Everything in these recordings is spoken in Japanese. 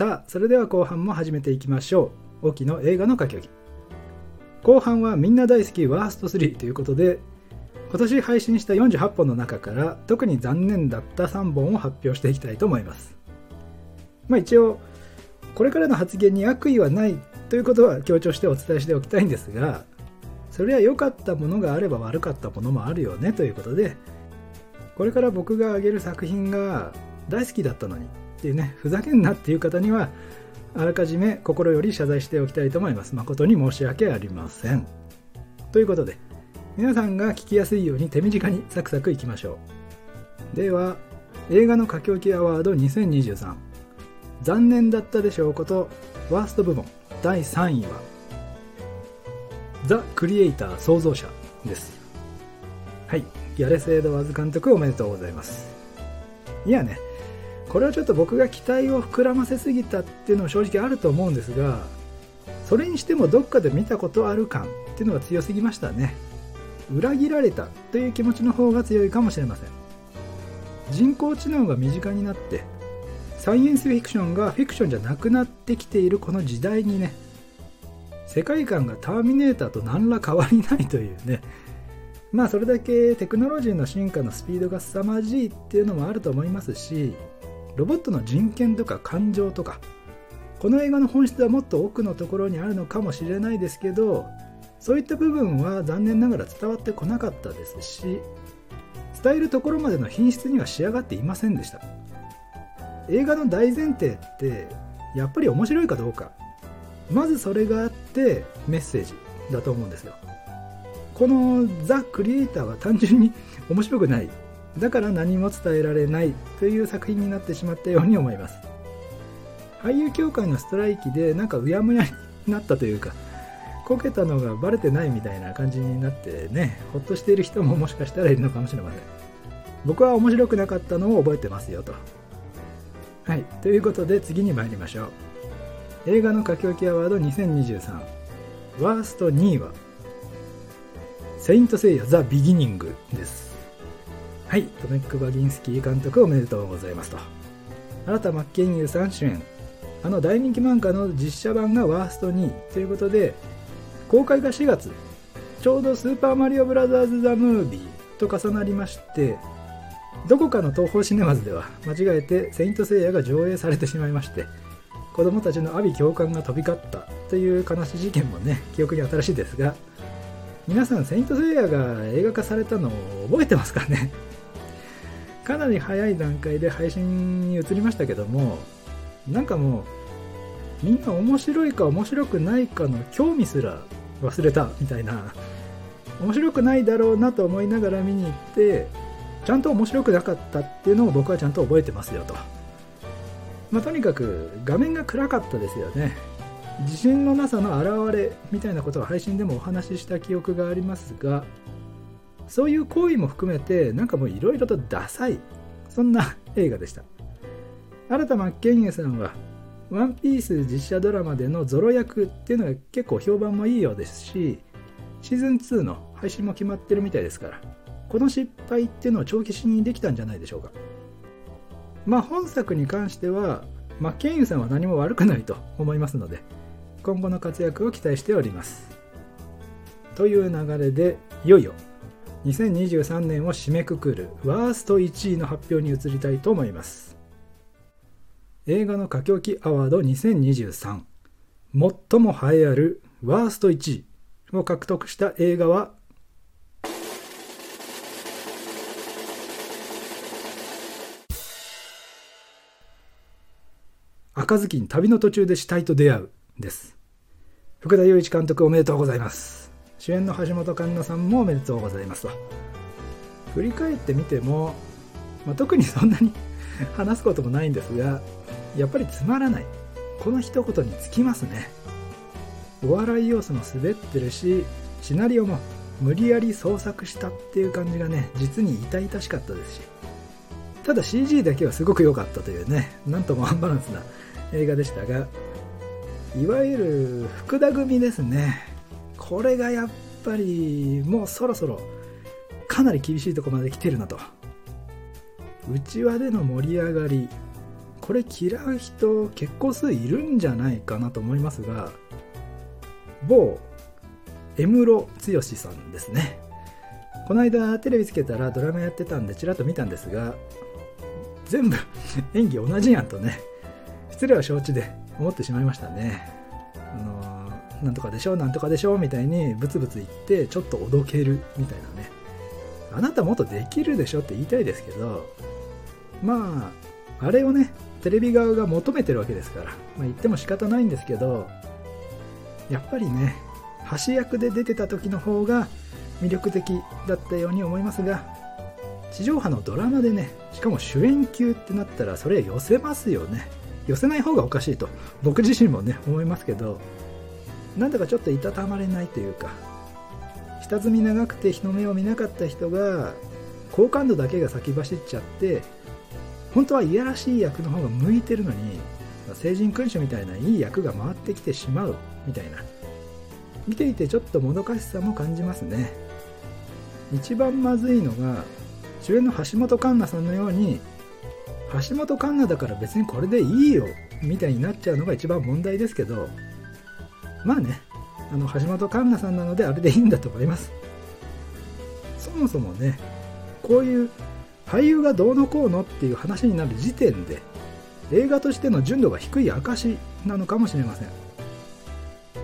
さあそれでは後半も始めていきましょう。沖の映画の書き置き。後半はみんな大好きワースト3ということで今年配信した48本の中から特に残念だった3本を発表していきたいと思います。まあ一応これからの発言に悪意はないということは強調してお伝えしておきたいんですがそれは良かったものがあれば悪かったものもあるよねということでこれから僕が挙げる作品が大好きだったのにっていうねふざけんなっていう方にはあらかじめ心より謝罪しておきたいと思います。誠に申し訳ありません。ということで皆さんが聞きやすいように手短にサクサクいきましょう。では映画の書き置きアワード2023残念だったでしょうことワースト部門第3位はザ・クリエイター創造者です。はいギャレス・エドワーズ監督おめでとうございます。いやねこれはちょっと僕が期待を膨らませすぎたっていうのも正直あると思うんですがそれにしてもどっかで見たことある感っていうのが強すぎましたね。裏切られたという気持ちの方が強いかもしれません。人工知能が身近になってサイエンスフィクションがフィクションじゃなくなってきているこの時代にね世界観がターミネーターと何ら変わりないというね。まあそれだけテクノロジーの進化のスピードが凄まじいっていうのもあると思いますしロボットの人権とか感情とかこの映画の本質はもっと奥のところにあるのかもしれないですけどそういった部分は残念ながら伝わってこなかったですし伝えるところまでの品質には仕上がっていませんでした。映画の大前提ってやっぱり面白いかどうか。まずそれがあってメッセージだと思うんですよ。このザ・クリエイターは単純に面白くない。だから何も伝えられないという作品になってしまったように思います。俳優協会のストライキでなんかうやむやになったというかこけたのがバレてないみたいな感じになってねほっとしている人ももしかしたらいるのかもしれません。僕は面白くなかったのを覚えてますよと。はいということで次に参りましょう。映画の書き置きアワード2023ワースト2位はセイントセイヤザ・ビギニングです。はいトメック・バギンスキー監督おめでとうございますと。新田真剣佑さん主演。あの大人気漫画の実写版がワースト2位ということで公開が4月。ちょうど「スーパーマリオブラザーズ・ザ・ムービー」と重なりましてどこかの東宝シネマズでは間違えて「セイント・セイヤ」が上映されてしまいまして子供たちの阿鼻共感が飛び交った。という悲しい事件もね記憶に新しいですが皆さん「セイント・セイヤ」が映画化されたのを覚えてますかね？かなり早い段階で配信に移りましたけどもなんかもうみんな面白いか面白くないかの興味すら忘れたみたいな面白くないだろうなと思いながら見に行ってちゃんと面白くなかったっていうのを僕はちゃんと覚えてますよと、まあ、とにかく画面が暗かったですよね。自信のなさの表れみたいなことを配信でもお話しした記憶がありますがそういう行為も含めてなんかもういろいろとダサい。そんな 映画でした。新田真剣佑さんはワンピース実写ドラマでのゾロ役っていうのが結構評判もいいようですしシーズン2の配信も決まってるみたいですからこの失敗っていうのを帳消しにできたんじゃないでしょうか。まあ本作に関してはマッケンさんは何も悪くないと思いますので今後の活躍を期待しております。という流れでいよいよ2023年を締めくくるワースト1位の発表に移りたいと思います。映画の書き置きアワード2023最も栄えあるワースト1位を獲得した映画は赤ずきん旅の途中で死体と出会うです。福田雄一監督おめでとうございます。主演の橋本環奈さんもおめでとうございます。と振り返ってみても、まあ、特にそんなに話すこともないんですがやっぱりつまらない。この一言につきますね。お笑い要素も滑ってるしシナリオも無理やり創作したっていう感じがね実に痛々しかったですし。ただ CG だけはすごく良かったというねなんともアンバランスな映画でしたがいわゆる福田組ですね。これがやっぱりもうそろそろかなり厳しいとこまで来てるなと。内輪での盛り上がりこれ嫌う人結構数いるんじゃないかなと思いますが某江室剛さんですね。この間テレビつけたらドラマやってたんでちらっと見たんですが全部演技同じやんとね失礼は承知で思ってしまいましたね、なんとかでしょなんとかでしょみたいにブツブツ言ってちょっとおどけるみたいなね。あなたもっとできるでしょって言いたいですけどまああれをねテレビ側が求めてるわけですから、まあ、言っても仕方ないんですけどやっぱりね橋役で出てた時の方が魅力的だったように思いますが地上波のドラマでねしかも主演級ってなったらそれ寄せますよね。寄せない方がおかしいと僕自身もね思いますけどなんだかちょっといたたまれないというか下積み長くて日の目を見なかった人が好感度だけが先走っちゃって本当はいやらしい役の方が向いてるのに成人君主みたいないい役が回ってきてしまうみたいな。見ていてちょっともどかしさも感じますね。一番まずいのが主演の橋本環奈さんのように橋本環奈だから別にこれでいいよみたいになっちゃうのが一番問題ですけどまあねあの橋本環奈さんなのであれでいいんだと思います。そもそもねこういう俳優がどうのこうのっていう話になる時点で映画としての純度が低い証なのかもしれません、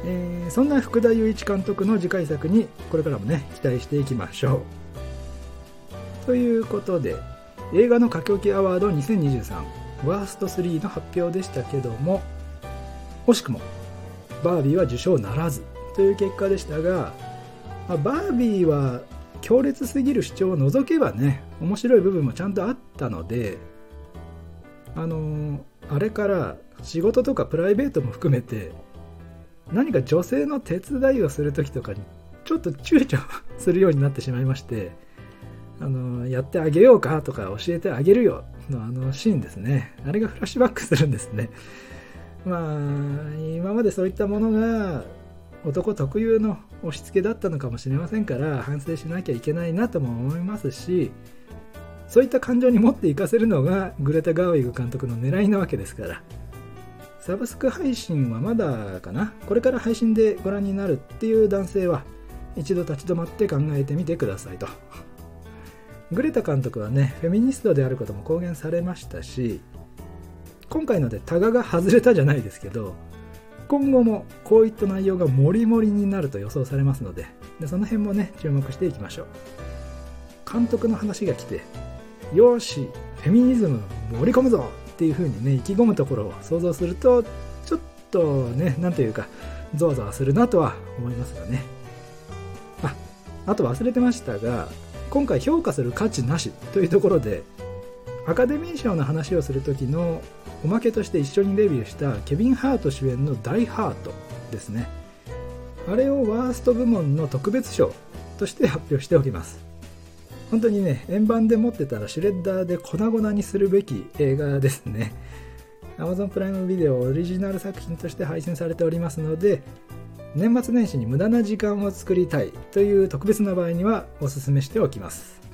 えー、そんな福田雄一監督の次回作にこれからもね期待していきましょう。ということで映画の書き置きアワード2023ワースト3の発表でしたけども惜しくもバービーは受賞ならずという結果でしたが、まあ、バービーは強烈すぎる主張を除けばね面白い部分もちゃんとあったのであの、あれから仕事とかプライベートも含めて何か女性の手伝いをする時とかにちょっと躊躇するようになってしまいましてあのやってあげようかとか教えてあげるよのあのシーンですね。あれがフラッシュバックするんですね。まあ今までそういったものが男特有の押し付けだったのかもしれませんから反省しなきゃいけないなとも思いますしそういった感情に持っていかせるのがグレタ・ガーウィグ監督の狙いなわけですからサブスク配信はまだかな？これから配信でご覧になるっていう男性は一度立ち止まって考えてみてくださいと。グレタ監督はねフェミニストであることも公言されましたし今回のでタガが外れたじゃないですけど今後もこういった内容がモリモリになると予想されますのででその辺もね注目していきましょう。監督の話が来てよしフェミニズム盛り込むぞっていう風にね意気込むところを想像するとちょっとね何というかゾワゾワするなとは思いますがね。ああと忘れてましたが今回評価する価値なしというところでアカデミー賞の話をする時のおまけとして一緒にレビューしたケビン・ハート主演の「ダイ・ハート」ですね。あれをワースト部門の特別賞として発表しておきます。本当にね円盤で持ってたらシュレッダーで粉々にするべき映画ですね。Amazon プライムビデオオリジナル作品として配信されておりますので年末年始に無駄な時間を作りたいという特別な場合にはおすすめしておきます。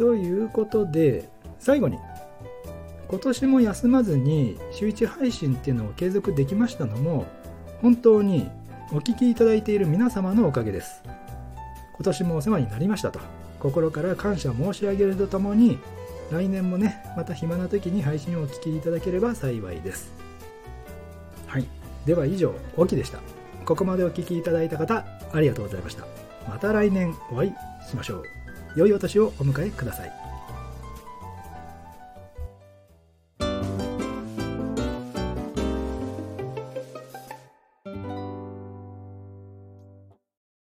ということで最後に今年も休まずに週1配信っていうのを継続できましたのも本当にお聴きいただいている皆様のおかげです。今年もお世話になりましたと心から感謝申し上げるとともに来年もねまた暇な時に配信をお聴きいただければ幸いです。はい。では以上オキでした。ここまでお聴きいただいた方ありがとうございました。また来年お会いしましょう。良いお年をお迎えください。